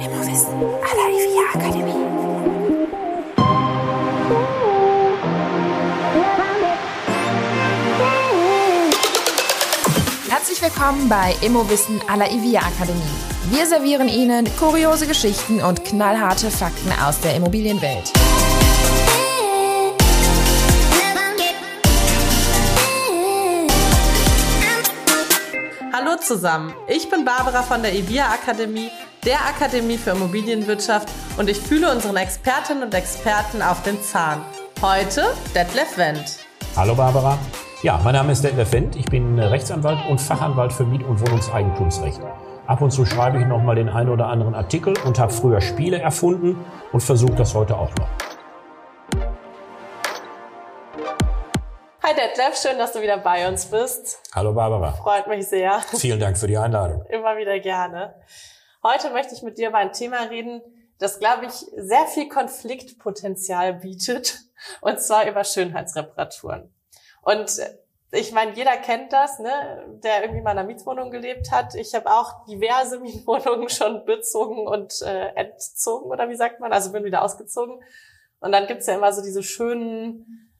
Immowissen à la IVA Akademie. Herzlich willkommen bei Immowissen à la IVA Akademie. Wir servieren Ihnen kuriose Geschichten und knallharte Fakten aus der Immobilienwelt. Hallo zusammen, ich bin Barbara von der EVIA Akademie, der Akademie für Immobilienwirtschaft und ich fühle unseren Expertinnen und Experten auf den Zahn. Heute Detlef Wendt. Hallo Barbara. Ja, mein Name ist Detlef Wendt. Ich bin Rechtsanwalt und Fachanwalt für Miet- und Wohnungseigentumsrecht. Ab und zu schreibe ich noch mal den einen oder anderen Artikel und habe früher Spiele erfunden und versuche das heute auch noch. Hi Detlef, schön, dass du wieder bei uns bist. Hallo Barbara. Freut mich sehr. Vielen Dank für die Einladung. Immer wieder gerne. Heute möchte ich mit dir über ein Thema reden, das, glaube ich, sehr viel Konfliktpotenzial bietet, und zwar über Schönheitsreparaturen. Und ich meine, jeder kennt das, ne, der irgendwie mal in einer Mietwohnung gelebt hat. Ich habe auch diverse Mietwohnungen schon bezogen und äh, entzogen, oder wie sagt man? Also bin wieder ausgezogen. Und dann gibt's ja immer so diese schönen,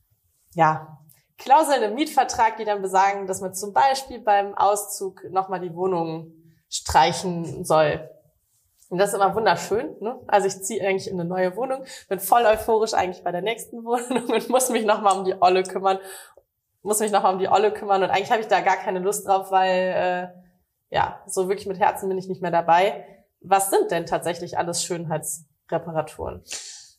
ja, Klauseln im Mietvertrag, die dann besagen, dass man zum Beispiel beim Auszug nochmal die Wohnung streichen soll. Und das ist immer wunderschön. Ne? Also ich ziehe eigentlich in eine neue Wohnung, bin voll euphorisch eigentlich bei der nächsten Wohnung und muss mich nochmal um die Olle kümmern. Muss mich nochmal um die Olle kümmern und eigentlich habe ich da gar keine Lust drauf, weil äh, ja, so wirklich mit Herzen bin ich nicht mehr dabei. Was sind denn tatsächlich alles Schönheitsreparaturen?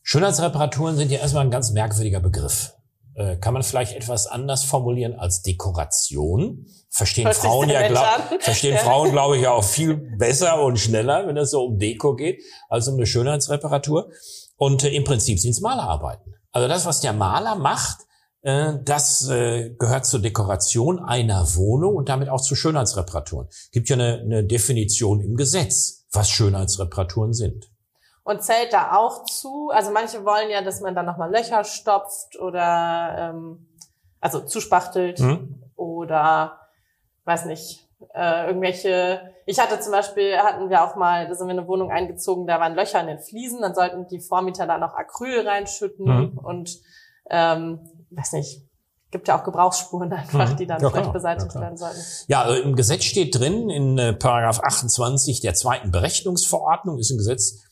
Schönheitsreparaturen sind ja erstmal ein ganz merkwürdiger Begriff. Äh, kann man vielleicht etwas anders formulieren als Dekoration. Verstehen Hört Frauen ja, glaub, verstehen Ja. Frauen, glaube ich, ja auch viel besser und schneller, wenn es so um Deko geht, als um eine Schönheitsreparatur. Und äh, im Prinzip sind es Malerarbeiten. Also das, was der Maler macht, äh, das äh, gehört zur Dekoration einer Wohnung und damit auch zu Schönheitsreparaturen. Gibt ja eine, eine Definition im Gesetz, was Schönheitsreparaturen sind. Und zählt da auch zu, also manche wollen ja, dass man dann nochmal Löcher stopft oder ähm, also zuspachtelt Hm? oder weiß nicht, äh, irgendwelche, ich hatte zum Beispiel, hatten wir auch mal, da sind wir in eine Wohnung eingezogen, da waren Löcher in den Fliesen, dann sollten die Vormieter da noch Acryl reinschütten Mhm. und ähm, weiß nicht, gibt ja auch Gebrauchsspuren einfach, Mhm. die dann Ja, vielleicht klar. beseitigt Ja, werden sollten. Ja, also im Gesetz steht drin, in äh, Paragraph 28 der zweiten Berechnungsverordnung ist ein Gesetz,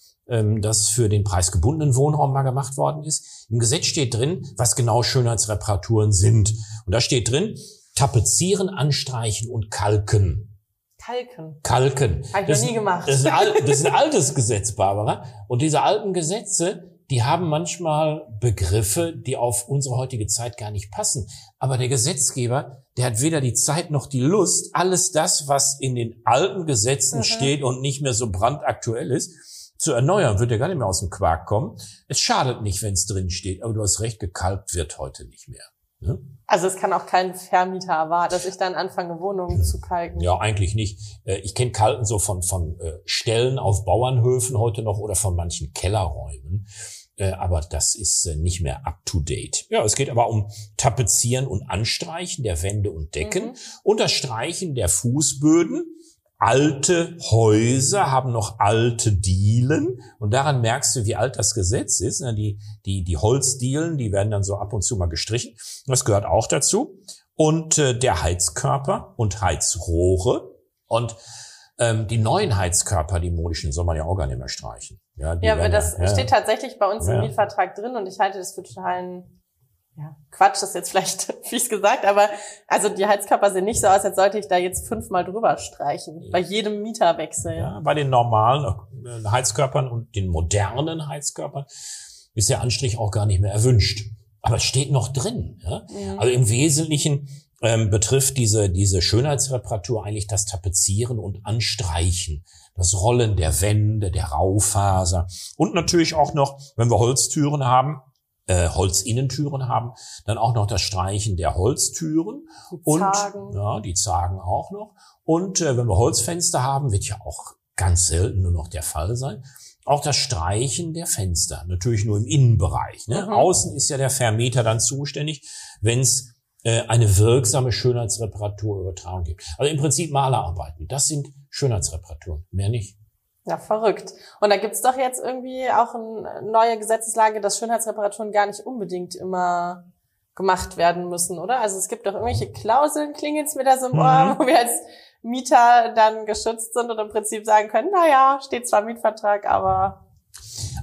das für den preisgebundenen Wohnraum mal gemacht worden ist. Im Gesetz steht drin, was genau Schönheitsreparaturen sind. Und da steht drin, tapezieren, anstreichen und kalken. Kalken. Kalken. Hab ich Das noch nie gemacht. Das ist, ein, das ist ein altes Gesetz, Barbara. Und diese alten Gesetze, die haben manchmal Begriffe, die auf unsere heutige Zeit gar nicht passen. Aber der Gesetzgeber, der hat weder die Zeit noch die Lust, alles das, was in den alten Gesetzen Mhm. steht und nicht mehr so brandaktuell ist, zu erneuern, wird er gar nicht mehr aus dem Quark kommen. Es schadet nicht, wenn es drin steht, aber du hast recht, gekalkt wird heute nicht mehr. Ne? Also es kann auch kein Vermieter erwarten, dass ich dann anfange, Wohnungen zu kalken. Ja, eigentlich nicht. Äh, Ich kenne Kalten so von, von äh, Stellen auf Bauernhöfen heute noch oder von manchen Kellerräumen. Äh, Aber das ist nicht mehr up to date. Ja, es geht aber um Tapezieren und Anstreichen der Wände und Decken Mhm. und das Streichen der Fußböden. Alte Häuser haben noch alte Dielen und daran merkst du, wie alt das Gesetz ist. Na, Die, die, die Holzdielen, die werden dann so ab und zu mal gestrichen. Das gehört auch dazu. Und äh, der Heizkörper und Heizrohre und ähm, die neuen Heizkörper, die modischen, soll man ja auch gar nicht mehr streichen. Ja, Ja, aber das ja, steht tatsächlich bei uns Ja. im Mietvertrag drin und ich halte das für totalen ja, Quatsch, das ist jetzt vielleicht fies gesagt, aber also die Heizkörper sehen nicht so aus, als sollte ich da jetzt fünfmal drüber streichen. Bei jedem Mieterwechsel. Ja, bei den normalen äh, Heizkörpern und den modernen Heizkörpern ist der Anstrich auch gar nicht mehr erwünscht. Aber es steht noch drin. Ja? Mhm. Also im Wesentlichen ähm, betrifft diese, diese Schönheitsreparatur eigentlich das Tapezieren und Anstreichen, das Rollen der Wände, der Raufaser und natürlich auch noch, wenn wir Holztüren haben, äh, Holzinnentüren haben, dann auch noch das Streichen der Holztüren Die und Zagen. ja, die Zagen auch noch. Und äh, wenn wir Holzfenster haben, wird ja auch ganz selten nur noch der Fall sein. Auch das Streichen der Fenster, natürlich nur im Innenbereich. Ne? Mhm. Außen ist ja der Vermieter dann zuständig, wenn es äh, eine wirksame Schönheitsreparatur übertragen gibt. Also im Prinzip Malerarbeiten, das sind Schönheitsreparaturen, mehr nicht. Ja, verrückt. Und da gibt's doch jetzt irgendwie auch eine neue Gesetzeslage, dass Schönheitsreparaturen gar nicht unbedingt immer gemacht werden müssen, oder? Also es gibt doch irgendwelche Klauseln, klingelt's mir da so im Ohr, mhm. wo wir als Mieter dann geschützt sind und im Prinzip sagen können, na ja, steht zwar Mietvertrag, aber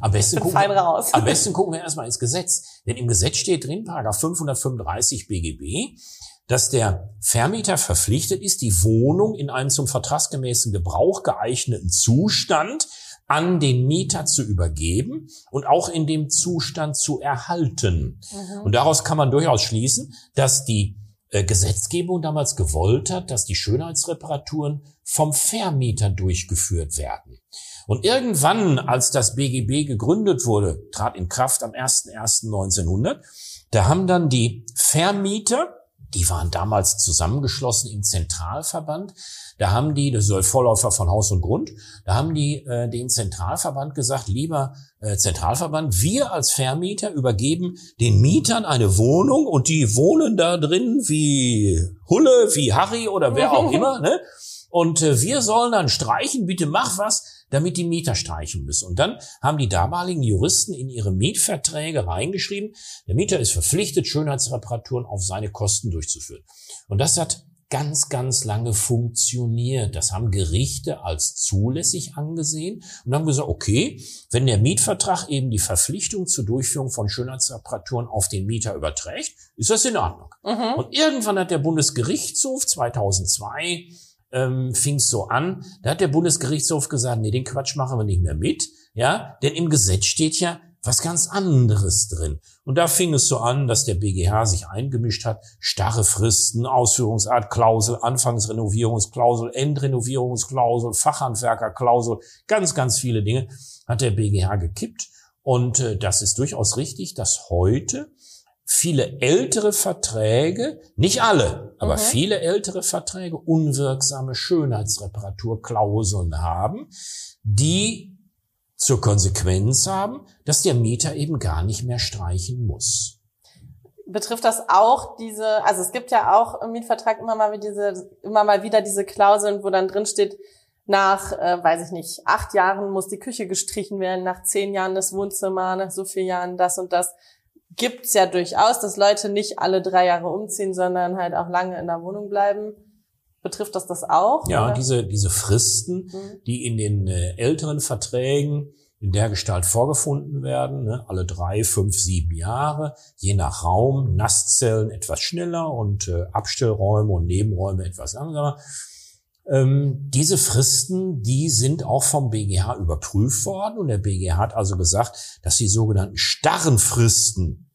am besten, gucken wir, am besten gucken wir erstmal ins Gesetz. Denn im Gesetz steht drin, Paragraph 535 BGB, dass der Vermieter verpflichtet ist, die Wohnung in einem zum vertragsgemäßen Gebrauch geeigneten Zustand an den Mieter zu übergeben und auch in dem Zustand zu erhalten. Mhm. Und daraus kann man durchaus schließen, dass die äh, Gesetzgebung damals gewollt hat, dass die Schönheitsreparaturen vom Vermieter durchgeführt werden. Und irgendwann, als das BGB gegründet wurde, trat in Kraft am 01.01.1900, da haben dann die Vermieter die waren damals zusammengeschlossen im Zentralverband. Da haben die, das soll Vorläufer von Haus und Grund, da haben die äh, den Zentralverband gesagt, lieber äh, Zentralverband, wir als Vermieter übergeben den Mietern eine Wohnung und die wohnen da drin wie Hulle, wie Harry oder wer auch immer. Ne? Und äh, wir sollen dann streichen, bitte mach was damit die Mieter streichen müssen. Und dann haben die damaligen Juristen in ihre Mietverträge reingeschrieben, der Mieter ist verpflichtet, Schönheitsreparaturen auf seine Kosten durchzuführen. Und das hat ganz, ganz lange funktioniert. Das haben Gerichte als zulässig angesehen und haben gesagt, okay, wenn der Mietvertrag eben die Verpflichtung zur Durchführung von Schönheitsreparaturen auf den Mieter überträgt, ist das in Ordnung. Mhm. Und irgendwann hat der Bundesgerichtshof 2002 ähm, fing es so an. Da hat der Bundesgerichtshof gesagt, nee, den Quatsch machen wir nicht mehr mit, ja, denn im Gesetz steht ja was ganz anderes drin. Und da fing es so an, dass der BGH sich eingemischt hat, starre Fristen, Ausführungsart, Klausel, Anfangsrenovierungsklausel, Endrenovierungsklausel, Fachhandwerkerklausel, ganz, ganz viele Dinge hat der BGH gekippt. Und äh, das ist durchaus richtig, dass heute viele ältere Verträge, nicht alle, aber mhm. viele ältere Verträge unwirksame Schönheitsreparaturklauseln haben, die zur Konsequenz haben, dass der Mieter eben gar nicht mehr streichen muss. Betrifft das auch diese, also es gibt ja auch im Mietvertrag immer mal wieder diese, immer mal wieder diese Klauseln, wo dann drin steht, nach, äh, weiß ich nicht, acht Jahren muss die Küche gestrichen werden, nach zehn Jahren das Wohnzimmer, nach so vielen Jahren das und das gibt's ja durchaus, dass Leute nicht alle drei Jahre umziehen, sondern halt auch lange in der Wohnung bleiben. Betrifft das das auch? Ja, oder? diese, diese Fristen, mhm. die in den äh, älteren Verträgen in der Gestalt vorgefunden werden, ne, alle drei, fünf, sieben Jahre, je nach Raum, Nasszellen etwas schneller und äh, Abstellräume und Nebenräume etwas langsamer. Ähm, diese Fristen, die sind auch vom BGH überprüft worden und der BGH hat also gesagt, dass die sogenannten starren Fristen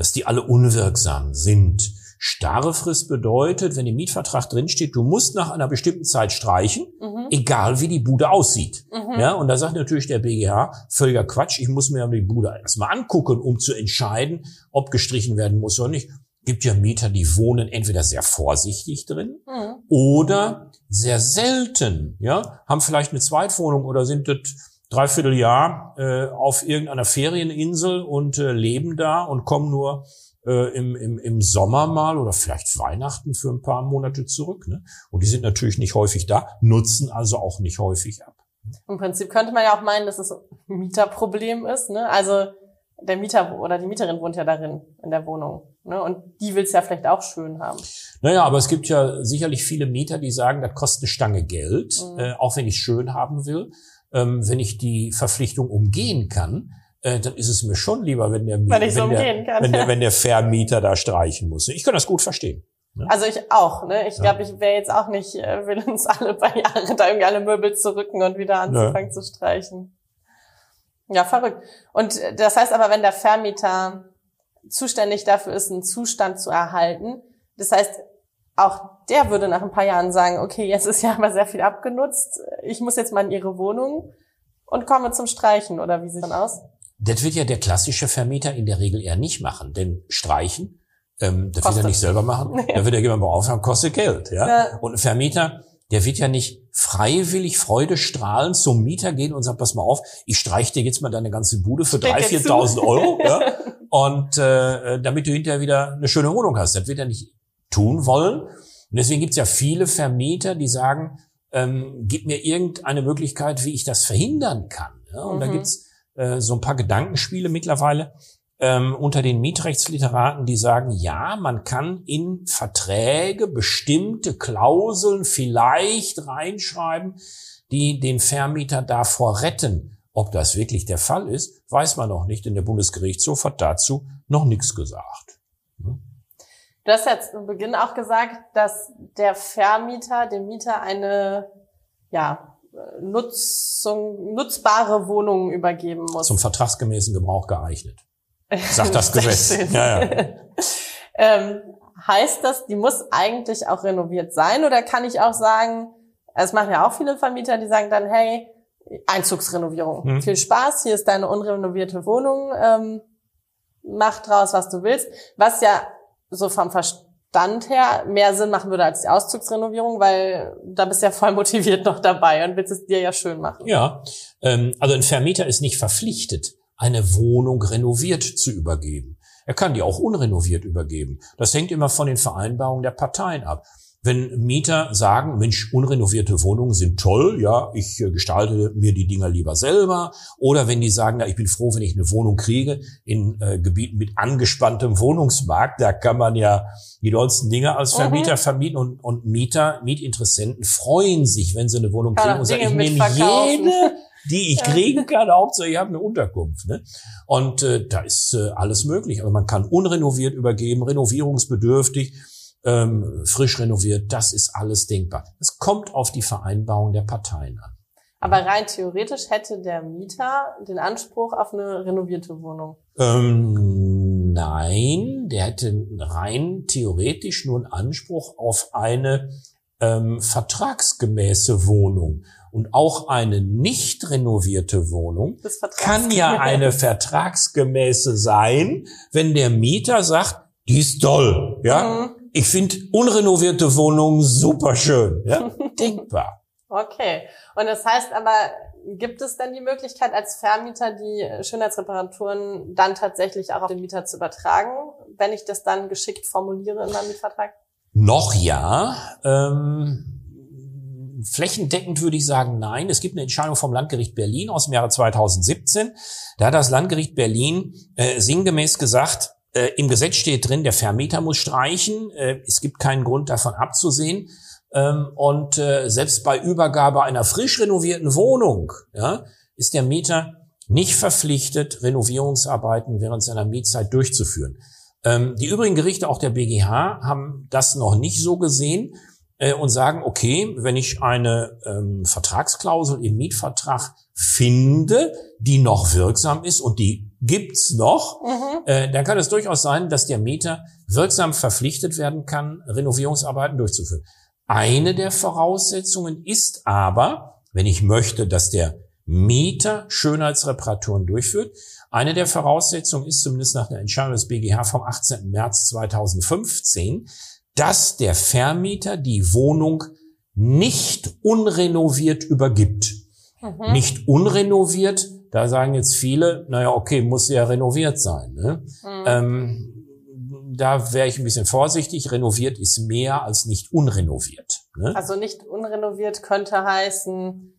dass die alle unwirksam sind. Starre Frist bedeutet, wenn im Mietvertrag drinsteht, du musst nach einer bestimmten Zeit streichen, mhm. egal wie die Bude aussieht. Mhm. Ja, und da sagt natürlich der BGH, völliger Quatsch, ich muss mir die Bude erstmal angucken, um zu entscheiden, ob gestrichen werden muss oder nicht. Gibt ja Mieter, die wohnen entweder sehr vorsichtig drin mhm. oder sehr selten, ja, haben vielleicht eine Zweitwohnung oder sind das Dreivierteljahr äh, auf irgendeiner Ferieninsel und äh, leben da und kommen nur äh, im, im, im Sommer mal oder vielleicht Weihnachten für ein paar Monate zurück. Ne? Und die sind natürlich nicht häufig da, nutzen also auch nicht häufig ab. Im Prinzip könnte man ja auch meinen, dass es ein Mieterproblem ist. Ne? Also der Mieter oder die Mieterin wohnt ja darin in der Wohnung. Ne? Und die will es ja vielleicht auch schön haben. Naja, aber es gibt ja sicherlich viele Mieter, die sagen, das kostet eine Stange Geld, mhm. äh, auch wenn ich schön haben will ähm, wenn ich die Verpflichtung umgehen kann, äh, dann ist es mir schon lieber, wenn der, wenn, wenn, der, kann, wenn, der, wenn der Vermieter da streichen muss. Ich kann das gut verstehen. Ne? Also ich auch, ne? Ich glaube, ich wäre jetzt auch nicht äh, willens, alle paar Jahre da irgendwie alle Möbel zu rücken und wieder anzufangen ne. zu streichen. Ja, verrückt. Und äh, das heißt aber, wenn der Vermieter zuständig dafür ist, einen Zustand zu erhalten, das heißt, auch der würde nach ein paar Jahren sagen, okay, jetzt ist ja aber sehr viel abgenutzt, ich muss jetzt mal in ihre Wohnung und komme zum Streichen, oder wie sieht das aus? Das wird ja der klassische Vermieter in der Regel eher nicht machen, denn Streichen, ähm, das kostet. wird er nicht selber machen, ja. da wird er jemand beauftragen, kostet Geld. Ja? ja? Und ein Vermieter, der wird ja nicht freiwillig freudestrahlend zum Mieter gehen und sagt, pass mal auf, ich streiche dir jetzt mal deine ganze Bude für 3.000, 4.000 Euro. ja? Und äh, damit du hinterher wieder eine schöne Wohnung hast. Das wird er nicht tun wollen. Und deswegen gibt es ja viele Vermieter, die sagen, ähm, gib mir irgendeine Möglichkeit, wie ich das verhindern kann. Ja? Und mhm. da gibt's äh, so ein paar Gedankenspiele mittlerweile ähm, unter den Mietrechtsliteraten, die sagen, ja, man kann in Verträge bestimmte Klauseln vielleicht reinschreiben, die den Vermieter davor retten. Ob das wirklich der Fall ist, weiß man noch nicht, denn der Bundesgerichtshof hat dazu noch nichts gesagt. Du hast jetzt zu Beginn auch gesagt, dass der Vermieter dem Mieter eine ja, Nutzung, nutzbare Wohnung übergeben muss. Zum vertragsgemäßen Gebrauch geeignet. Sagt das Gesetz. ja, ja. ähm, heißt das, die muss eigentlich auch renoviert sein oder kann ich auch sagen, es machen ja auch viele Vermieter, die sagen dann, hey, Einzugsrenovierung. Hm. Viel Spaß, hier ist deine unrenovierte Wohnung, ähm, mach draus, was du willst. Was ja so vom Verstand her mehr Sinn machen würde als die Auszugsrenovierung, weil da bist du ja voll motiviert noch dabei und willst es dir ja schön machen. Ja, ähm, also ein Vermieter ist nicht verpflichtet, eine Wohnung renoviert zu übergeben. Er kann die auch unrenoviert übergeben. Das hängt immer von den Vereinbarungen der Parteien ab. Wenn Mieter sagen, Mensch, unrenovierte Wohnungen sind toll, ja, ich äh, gestalte mir die Dinger lieber selber. Oder wenn die sagen, ja, ich bin froh, wenn ich eine Wohnung kriege in äh, Gebieten mit angespanntem Wohnungsmarkt, da kann man ja die tollsten Dinge als Vermieter mhm. vermieten und, und Mieter, Mietinteressenten freuen sich, wenn sie eine Wohnung kriegen und sagen, ich nehme jede, die ich kriegen kann, Hauptsache ich habe eine Unterkunft. Ne? Und äh, da ist äh, alles möglich. Also man kann unrenoviert übergeben, renovierungsbedürftig ähm, frisch renoviert, das ist alles denkbar. Es kommt auf die Vereinbarung der Parteien an. Aber rein theoretisch hätte der Mieter den Anspruch auf eine renovierte Wohnung? Ähm, nein, der hätte rein theoretisch nur einen Anspruch auf eine ähm, vertragsgemäße Wohnung. Und auch eine nicht renovierte Wohnung kann ja eine vertragsgemäße sein, wenn der Mieter sagt, die ist toll, ja. Mhm ich finde unrenovierte Wohnungen super schön. Ja? Denkbar. Okay. Und das heißt aber, gibt es dann die Möglichkeit, als Vermieter die Schönheitsreparaturen dann tatsächlich auch auf den Mieter zu übertragen, wenn ich das dann geschickt formuliere in meinem Mietvertrag? Noch ja. Ähm Flächendeckend würde ich sagen, nein. Es gibt eine Entscheidung vom Landgericht Berlin aus dem Jahre 2017. Da hat das Landgericht Berlin äh, sinngemäß gesagt, äh, Im Gesetz steht drin, der Vermieter muss streichen. Äh, es gibt keinen Grund davon abzusehen. Ähm, und äh, selbst bei Übergabe einer frisch renovierten Wohnung ja, ist der Mieter nicht verpflichtet, Renovierungsarbeiten während seiner Mietzeit durchzuführen. Ähm, die übrigen Gerichte, auch der BGH, haben das noch nicht so gesehen äh, und sagen, okay, wenn ich eine ähm, Vertragsklausel im Mietvertrag finde, die noch wirksam ist und die gibt's noch, mhm. äh, dann kann es durchaus sein, dass der Mieter wirksam verpflichtet werden kann, Renovierungsarbeiten durchzuführen. Eine der Voraussetzungen ist aber, wenn ich möchte, dass der Mieter Schönheitsreparaturen durchführt, eine der Voraussetzungen ist zumindest nach der Entscheidung des BGH vom 18. März 2015, dass der Vermieter die Wohnung nicht unrenoviert übergibt. Mhm. Nicht unrenoviert, da sagen jetzt viele, naja, okay, muss ja renoviert sein. Ne? Mhm. Ähm, da wäre ich ein bisschen vorsichtig. Renoviert ist mehr als nicht unrenoviert. Ne? Also nicht unrenoviert könnte heißen,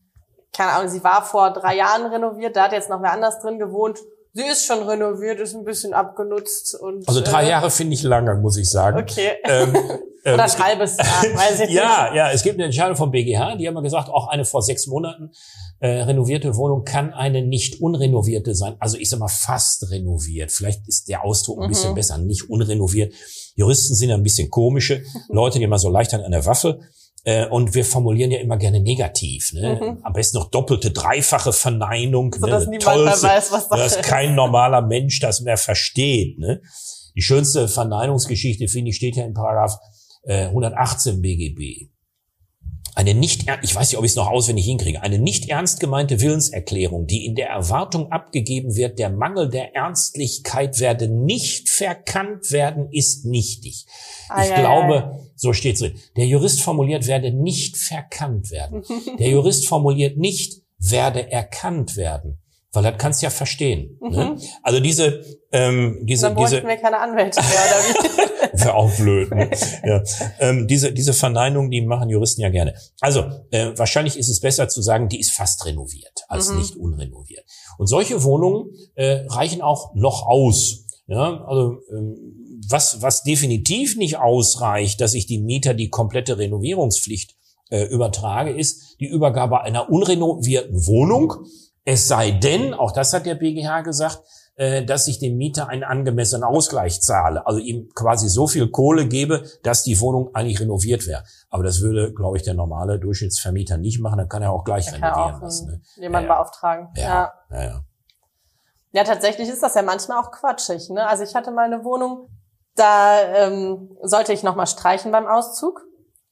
keine Ahnung, sie war vor drei Jahren renoviert, da hat jetzt noch wer anders drin gewohnt Sie ist schon renoviert, ist ein bisschen abgenutzt und. Also drei äh, Jahre finde ich lange, muss ich sagen. Okay. Ähm, ähm, Oder ein halbes Jahr, weiß ich ja, nicht. Ja, es gibt eine Entscheidung vom BGH, die haben ja gesagt, auch eine vor sechs Monaten äh, renovierte Wohnung kann eine nicht unrenovierte sein. Also ich sag mal fast renoviert. Vielleicht ist der Ausdruck ein bisschen mhm. besser, nicht unrenoviert. Juristen sind ein bisschen komische Leute, die immer so leicht an der Waffe. Äh, und wir formulieren ja immer gerne negativ. Ne? Mhm. Am besten noch doppelte, dreifache Verneinung. So, ne? dass niemand Tollste, mehr weiß, was das dass kein normaler Mensch das mehr versteht. Ne? Die schönste Verneinungsgeschichte, finde ich, steht ja in Paragraph äh, 118 BGB eine nicht, ich weiß nicht, ob ich es noch auswendig hinkriege, eine nicht ernst gemeinte Willenserklärung, die in der Erwartung abgegeben wird, der Mangel der Ernstlichkeit werde nicht verkannt werden, ist nichtig. Ah, ich ja, glaube, ja. so steht drin. Der Jurist formuliert, werde nicht verkannt werden. Der Jurist formuliert nicht, werde erkannt werden. Weil das kannst du ja verstehen. Ne? Mhm. Ne? Also diese, ähm, diese, Dann diese. wir keine Anwälte mehr, oder wie? Wäre auch blöd. Ne? ja. ähm, diese, diese Verneinung, die machen Juristen ja gerne. Also äh, wahrscheinlich ist es besser zu sagen, die ist fast renoviert als mhm. nicht unrenoviert. Und solche Wohnungen äh, reichen auch noch aus. Ja, also ähm, was, was definitiv nicht ausreicht, dass ich die Mieter die komplette Renovierungspflicht äh, übertrage, ist die Übergabe einer unrenovierten Wohnung. Es sei denn, auch das hat der BGH gesagt, äh, dass ich dem Mieter einen angemessenen Ausgleich zahle, also ihm quasi so viel Kohle gebe, dass die Wohnung eigentlich renoviert wäre. Aber das würde, glaube ich, der normale Durchschnittsvermieter nicht machen. Dann kann er auch gleich er renovieren auch lassen. Ne? Jemanden ja, beauftragen. Ja, ja. Ja, ja. ja, tatsächlich ist das ja manchmal auch quatschig. Ne? Also ich hatte mal eine Wohnung, da ähm, sollte ich nochmal streichen beim Auszug.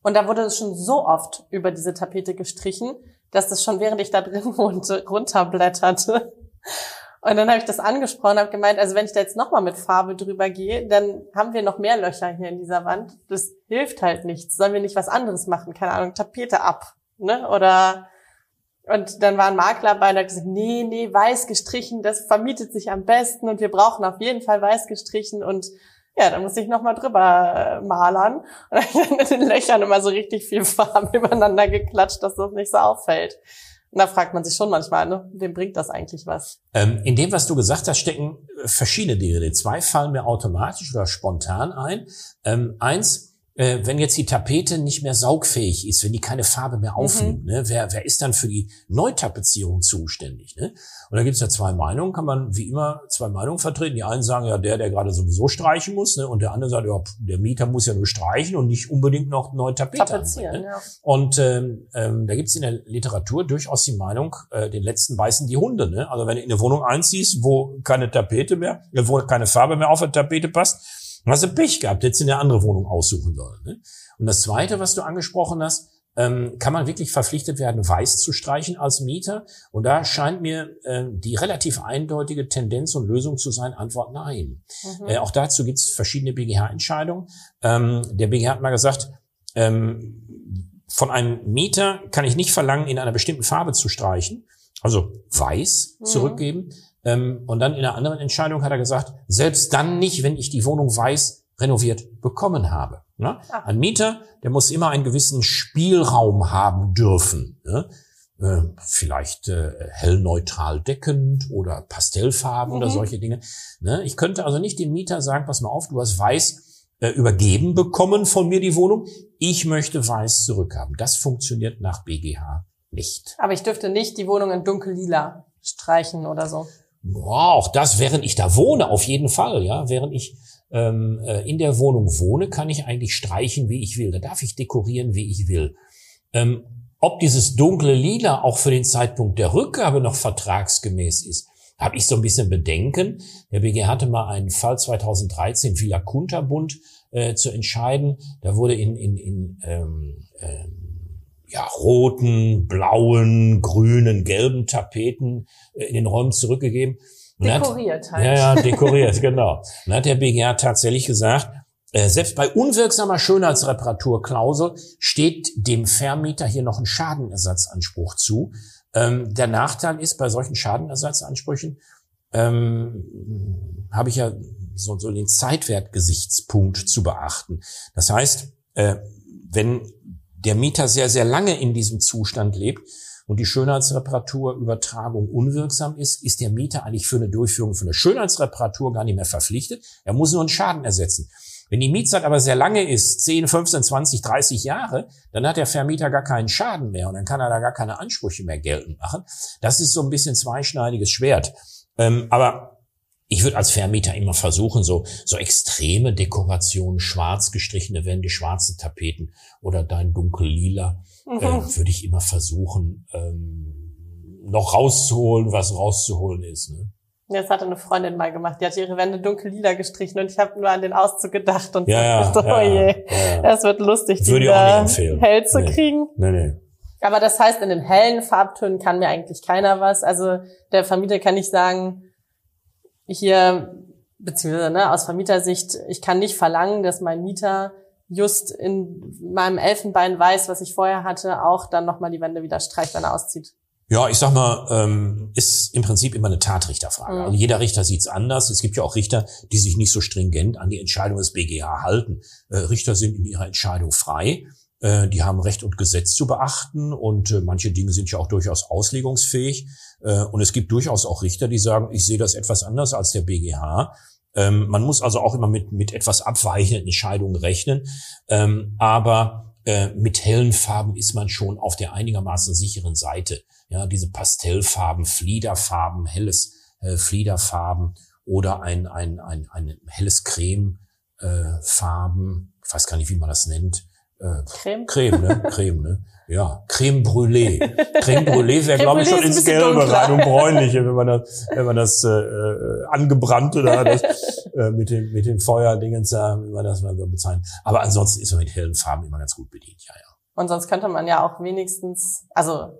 Und da wurde es schon so oft über diese Tapete gestrichen, dass das schon während ich da drin wohnte, runterblätterte. Und dann habe ich das angesprochen, habe gemeint, also wenn ich da jetzt nochmal mit Farbe drüber gehe, dann haben wir noch mehr Löcher hier in dieser Wand. Das hilft halt nichts. Sollen wir nicht was anderes machen? Keine Ahnung, Tapete ab. Ne? Oder und dann war ein Makler bei, der hat gesagt, nee, nee, weiß gestrichen, das vermietet sich am besten und wir brauchen auf jeden Fall weiß gestrichen und ja, da muss ich nochmal drüber äh, malern. Und dann habe ich in den Löchern immer so richtig viel Farbe übereinander geklatscht, dass das nicht so auffällt. Und da fragt man sich schon manchmal, ne, wem bringt das eigentlich was? Ähm, in dem, was du gesagt hast, stecken äh, verschiedene Dinge. Zwei fallen mir automatisch oder spontan ein. Ähm, eins, äh, wenn jetzt die Tapete nicht mehr saugfähig ist, wenn die keine Farbe mehr mhm. aufnimmt, mhm. ne, wer, wer ist dann für die Neutapezierung zuständig? Ne? Und da gibt es ja zwei Meinungen, kann man wie immer zwei Meinungen vertreten. Die einen sagen ja, der, der gerade sowieso streichen muss, ne? und der andere sagt, ja, der Mieter muss ja nur streichen und nicht unbedingt noch neue Tapete Tapezieren, ne? ja. Und ähm, ähm, da gibt es in der Literatur durchaus die Meinung, äh, den letzten beißen die Hunde. Ne? Also wenn du in eine Wohnung einziehst, wo keine Tapete mehr, wo keine Farbe mehr auf der Tapete passt, dann hast du Pech gehabt, hättest du eine andere Wohnung aussuchen sollen. Ne? Und das Zweite, was du angesprochen hast, ähm, kann man wirklich verpflichtet werden, weiß zu streichen als Mieter? Und da scheint mir äh, die relativ eindeutige Tendenz und Lösung zu sein, Antwort nein. Mhm. Äh, auch dazu gibt es verschiedene BGH-Entscheidungen. Ähm, der BGH hat mal gesagt, ähm, von einem Mieter kann ich nicht verlangen, in einer bestimmten Farbe zu streichen, also weiß mhm. zurückgeben. Ähm, und dann in einer anderen Entscheidung hat er gesagt, selbst dann nicht, wenn ich die Wohnung weiß renoviert bekommen habe. Ne? Ah. Ein Mieter, der muss immer einen gewissen Spielraum haben dürfen. Ne? Äh, vielleicht äh, hellneutral deckend oder Pastellfarben mhm. oder solche Dinge. Ne? Ich könnte also nicht dem Mieter sagen, pass mal auf, du hast weiß äh, übergeben bekommen von mir die Wohnung. Ich möchte weiß zurückhaben. Das funktioniert nach BGH nicht. Aber ich dürfte nicht die Wohnung in dunkellila streichen oder so. Boah, auch das, während ich da wohne, auf jeden Fall, ja. Während ich ähm, äh, in der Wohnung wohne, kann ich eigentlich streichen, wie ich will. Da darf ich dekorieren, wie ich will. Ähm, ob dieses dunkle Lila auch für den Zeitpunkt der Rückgabe noch vertragsgemäß ist, habe ich so ein bisschen Bedenken. Der BG hatte mal einen Fall 2013 Villa Kunterbund äh, zu entscheiden. Da wurde in, in, in ähm, ähm, ja, roten, blauen, grünen, gelben Tapeten äh, in den Räumen zurückgegeben. Dekoriert halt. Ja, ja, dekoriert, genau. Dann hat der BGH tatsächlich gesagt, äh, selbst bei unwirksamer Schönheitsreparaturklausel steht dem Vermieter hier noch ein Schadenersatzanspruch zu. Ähm, der Nachteil ist, bei solchen Schadenersatzansprüchen ähm, habe ich ja so, so den Zeitwertgesichtspunkt zu beachten. Das heißt, äh, wenn der Mieter sehr, sehr lange in diesem Zustand lebt und die Schönheitsreparaturübertragung unwirksam ist, ist der Mieter eigentlich für eine Durchführung von einer Schönheitsreparatur gar nicht mehr verpflichtet. Er muss nur einen Schaden ersetzen. Wenn die Mietzeit aber sehr lange ist, 10, 15, 20, 30 Jahre, dann hat der Vermieter gar keinen Schaden mehr und dann kann er da gar keine Ansprüche mehr geltend machen. Das ist so ein bisschen zweischneidiges Schwert. Ähm, aber ich würde als Vermieter immer versuchen, so, so extreme Dekorationen, schwarz gestrichene Wände, schwarze Tapeten oder dein dunkel-lila, mhm. äh, würde ich immer versuchen, ähm, noch rauszuholen, was rauszuholen ist. Ne? Das hatte eine Freundin mal gemacht. Die hat ihre Wände dunkel-lila gestrichen und ich habe nur an den Auszug gedacht und ja, so, ja, oh je, ja. das wird lustig, Würde die auch nicht empfehlen. hell zu nee. kriegen. Nee, nee. Aber das heißt, in den hellen Farbtönen kann mir eigentlich keiner was. Also der Vermieter kann nicht sagen, hier, beziehungsweise ne, aus Vermietersicht, ich kann nicht verlangen, dass mein Mieter just in meinem Elfenbein weiß, was ich vorher hatte, auch dann nochmal die Wände wieder streicht, wenn er auszieht. Ja, ich sag mal, ähm, ist im Prinzip immer eine Tatrichterfrage. Mhm. Also jeder Richter sieht's anders. Es gibt ja auch Richter, die sich nicht so stringent an die Entscheidung des BGH halten. Äh, Richter sind in ihrer Entscheidung frei. Äh, die haben Recht und Gesetz zu beachten und äh, manche Dinge sind ja auch durchaus auslegungsfähig. Äh, und es gibt durchaus auch Richter, die sagen, ich sehe das etwas anders als der BGH. Ähm, man muss also auch immer mit, mit etwas abweichenden Entscheidungen rechnen. Ähm, aber mit hellen Farben ist man schon auf der einigermaßen sicheren Seite. Ja, diese Pastellfarben, Fliederfarben, helles Fliederfarben oder ein, ein, ein, ein helles Creme äh, Farben, ich weiß gar nicht, wie man das nennt. Äh, Creme? Creme, ne? Creme, ne? Ja, Creme Brûlée. Creme Brûlée wäre, glaube ich, schon ins Gelbe rein und bräunliche, wenn man das, wenn man das äh, äh, angebrannte da, das, äh, mit dem mit dem Feuerdingens da, wie man das mal so bezeichnet. Aber ansonsten ist man mit hellen Farben immer ganz gut bedient, ja, ja. Und sonst könnte man ja auch wenigstens, also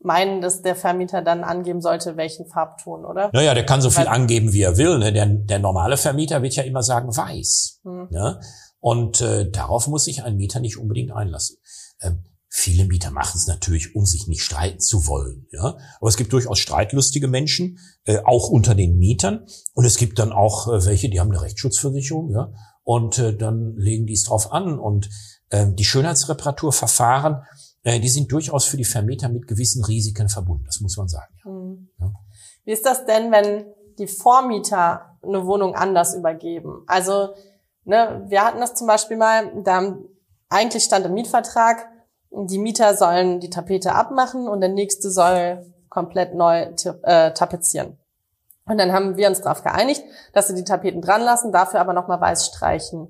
meinen, dass der Vermieter dann angeben sollte, welchen Farbton, oder? Naja, der kann so viel Weil- angeben, wie er will. Ne? Der, der normale Vermieter wird ja immer sagen weiß. Hm. Ne? Und äh, darauf muss sich ein Mieter nicht unbedingt einlassen. Ähm, viele Mieter machen es natürlich, um sich nicht streiten zu wollen. Ja? Aber es gibt durchaus streitlustige Menschen, äh, auch unter den Mietern. Und es gibt dann auch äh, welche, die haben eine Rechtsschutzversicherung. Ja? Und äh, dann legen die es drauf an. Und ähm, die Schönheitsreparaturverfahren, äh, die sind durchaus für die Vermieter mit gewissen Risiken verbunden. Das muss man sagen. Ja. Hm. Ja. Wie ist das denn, wenn die Vormieter eine Wohnung anders übergeben? Also, ne, wir hatten das zum Beispiel mal, da haben, eigentlich stand im Mietvertrag, die Mieter sollen die Tapete abmachen und der nächste soll komplett neu äh, tapezieren. Und dann haben wir uns darauf geeinigt, dass sie die Tapeten dran lassen, dafür aber nochmal weiß streichen.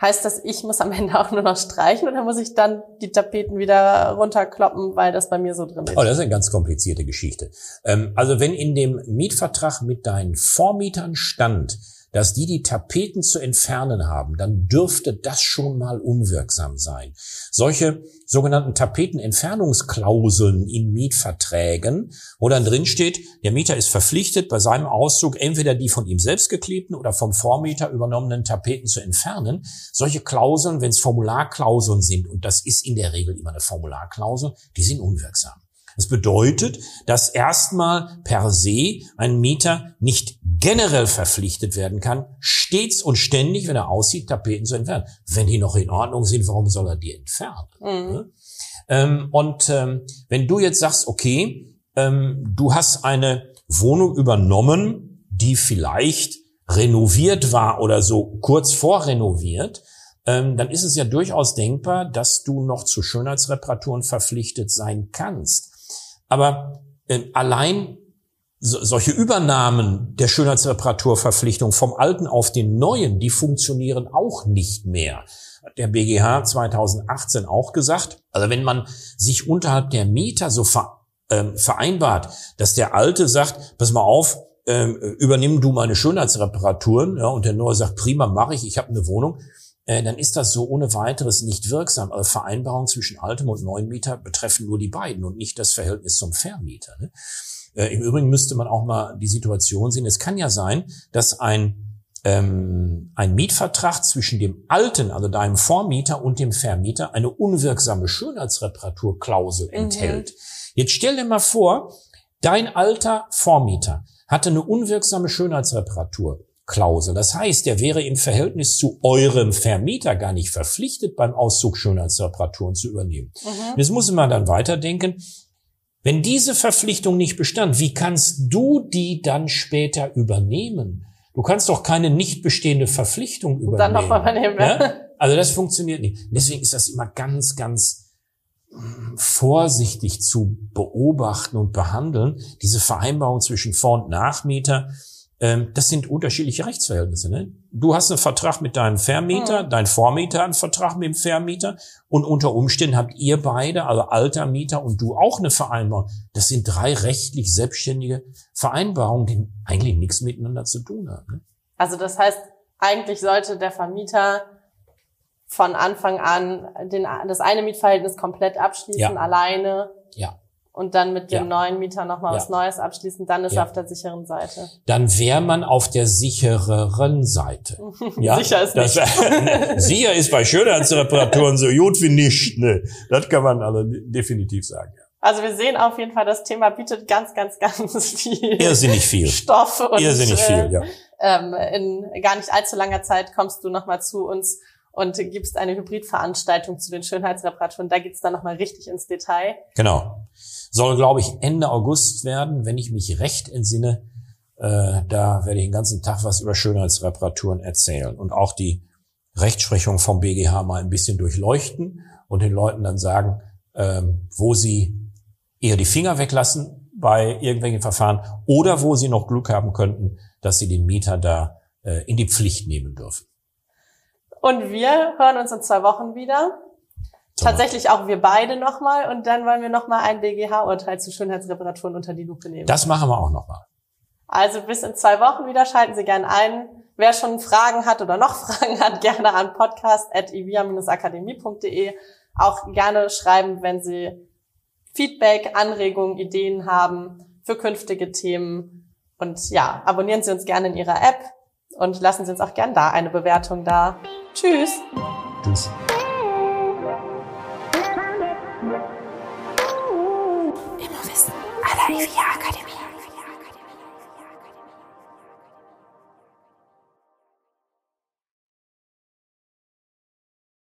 Heißt das, ich muss am Ende auch nur noch streichen oder muss ich dann die Tapeten wieder runterkloppen, weil das bei mir so drin ist? Oh, das ist eine ganz komplizierte Geschichte. Ähm, also wenn in dem Mietvertrag mit deinen Vormietern stand, dass die die Tapeten zu entfernen haben, dann dürfte das schon mal unwirksam sein. Solche sogenannten Tapetenentfernungsklauseln in Mietverträgen, wo dann drin steht, der Mieter ist verpflichtet, bei seinem Auszug entweder die von ihm selbst geklebten oder vom Vormieter übernommenen Tapeten zu entfernen. Solche Klauseln, wenn es Formularklauseln sind, und das ist in der Regel immer eine Formularklausel, die sind unwirksam. Das bedeutet, dass erstmal per se ein Mieter nicht generell verpflichtet werden kann, stets und ständig, wenn er aussieht, Tapeten zu entfernen. Wenn die noch in Ordnung sind, warum soll er die entfernen? Mhm. Ne? Ähm, und ähm, wenn du jetzt sagst, okay, ähm, du hast eine Wohnung übernommen, die vielleicht renoviert war oder so kurz vor renoviert, ähm, dann ist es ja durchaus denkbar, dass du noch zu Schönheitsreparaturen verpflichtet sein kannst. Aber äh, allein so, solche Übernahmen der Schönheitsreparaturverpflichtung vom alten auf den neuen, die funktionieren auch nicht mehr. Der BGH 2018 auch gesagt. Also wenn man sich unterhalb der Mieter so ver, ähm, vereinbart, dass der Alte sagt, pass mal auf, ähm, übernimm du meine Schönheitsreparaturen, ja, und der Neue sagt, prima, mache ich, ich habe eine Wohnung, dann ist das so ohne weiteres nicht wirksam. Also Vereinbarungen zwischen altem und neuen Mieter betreffen nur die beiden und nicht das Verhältnis zum Vermieter. Ne? Äh, Im Übrigen müsste man auch mal die Situation sehen. Es kann ja sein, dass ein ähm, ein Mietvertrag zwischen dem alten, also deinem Vormieter und dem Vermieter eine unwirksame Schönheitsreparaturklausel Mhm. enthält. Jetzt stell dir mal vor, dein alter Vormieter hatte eine unwirksame Schönheitsreparaturklausel. Das heißt, er wäre im Verhältnis zu eurem Vermieter gar nicht verpflichtet, beim Auszug Schönheitsreparaturen zu übernehmen. Mhm. Jetzt muss man dann weiterdenken, wenn diese Verpflichtung nicht bestand, wie kannst du die dann später übernehmen? Du kannst doch keine nicht bestehende Verpflichtung übernehmen. Dann noch mal übernehmen, ja. Also das funktioniert nicht. Deswegen ist das immer ganz, ganz mm, vorsichtig zu beobachten und behandeln. Diese Vereinbarung zwischen Vor- und Nachmieter, das sind unterschiedliche Rechtsverhältnisse. Ne? Du hast einen Vertrag mit deinem Vermieter, Mhm. dein Vormieter hat einen Vertrag mit dem Vermieter und unter Umständen habt ihr beide, also alter Mieter und du auch eine Vereinbarung. Das sind drei rechtlich selbstständige Vereinbarungen, die eigentlich nichts miteinander zu tun haben. Ne? Also das heißt, eigentlich sollte der Vermieter von Anfang an den, das eine Mietverhältnis komplett abschließen, Ja. alleine Ja. Und dann mit dem Ja. neuen Mieter nochmal Ja. was Neues abschließen, dann ist Ja. er auf der sicheren Seite. Dann wäre man auf der sichereren Seite. Ja, Sicher ist das, sicher ist bei Schönheitsreparaturen so gut wie nicht. Ne? Das kann man also definitiv sagen. Ja. Also wir sehen auf jeden Fall, das Thema bietet ganz, ganz, ganz viel. Irrsinnig viel. Stoff und Irrsinnig viel, ja. ähm, in gar nicht allzu langer Zeit kommst du nochmal zu uns und gibst eine Hybridveranstaltung zu den Schönheitsreparaturen. Da geht's dann nochmal richtig ins Detail. Genau. Soll, glaube ich, Ende August werden, wenn ich mich recht entsinne. Äh, da werde ich den ganzen Tag was über Schönheitsreparaturen erzählen und auch die Rechtsprechung vom BGH mal ein bisschen durchleuchten und den Leuten dann sagen, ähm, wo sie eher die Finger weglassen bei irgendwelchen Verfahren oder wo sie noch Glück haben könnten, dass sie den Mieter da äh, in die Pflicht nehmen dürfen. Und wir hören uns in zwei Wochen wieder. Tatsächlich auch wir beide nochmal und dann wollen wir nochmal ein BGH-Urteil zu Schönheitsreparaturen unter die Lupe nehmen. Das machen wir auch nochmal. Also bis in zwei Wochen wieder schalten Sie gerne ein. Wer schon Fragen hat oder noch Fragen hat, gerne an podcast.ivia-akademie.de. Auch gerne schreiben, wenn Sie Feedback, Anregungen, Ideen haben für künftige Themen. Und ja, abonnieren Sie uns gerne in Ihrer App und lassen Sie uns auch gerne da eine Bewertung da. Tschüss. Tschüss.